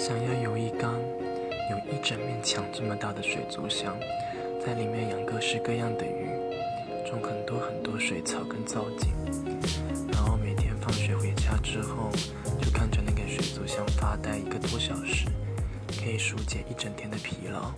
想要有一缸有一整面墙这么大的水族箱在里面养各式各样的鱼种很多很多水草跟造景。然后每天放学回家之后就看着那个水族箱发呆一个多小时可以疏解一整天的疲劳。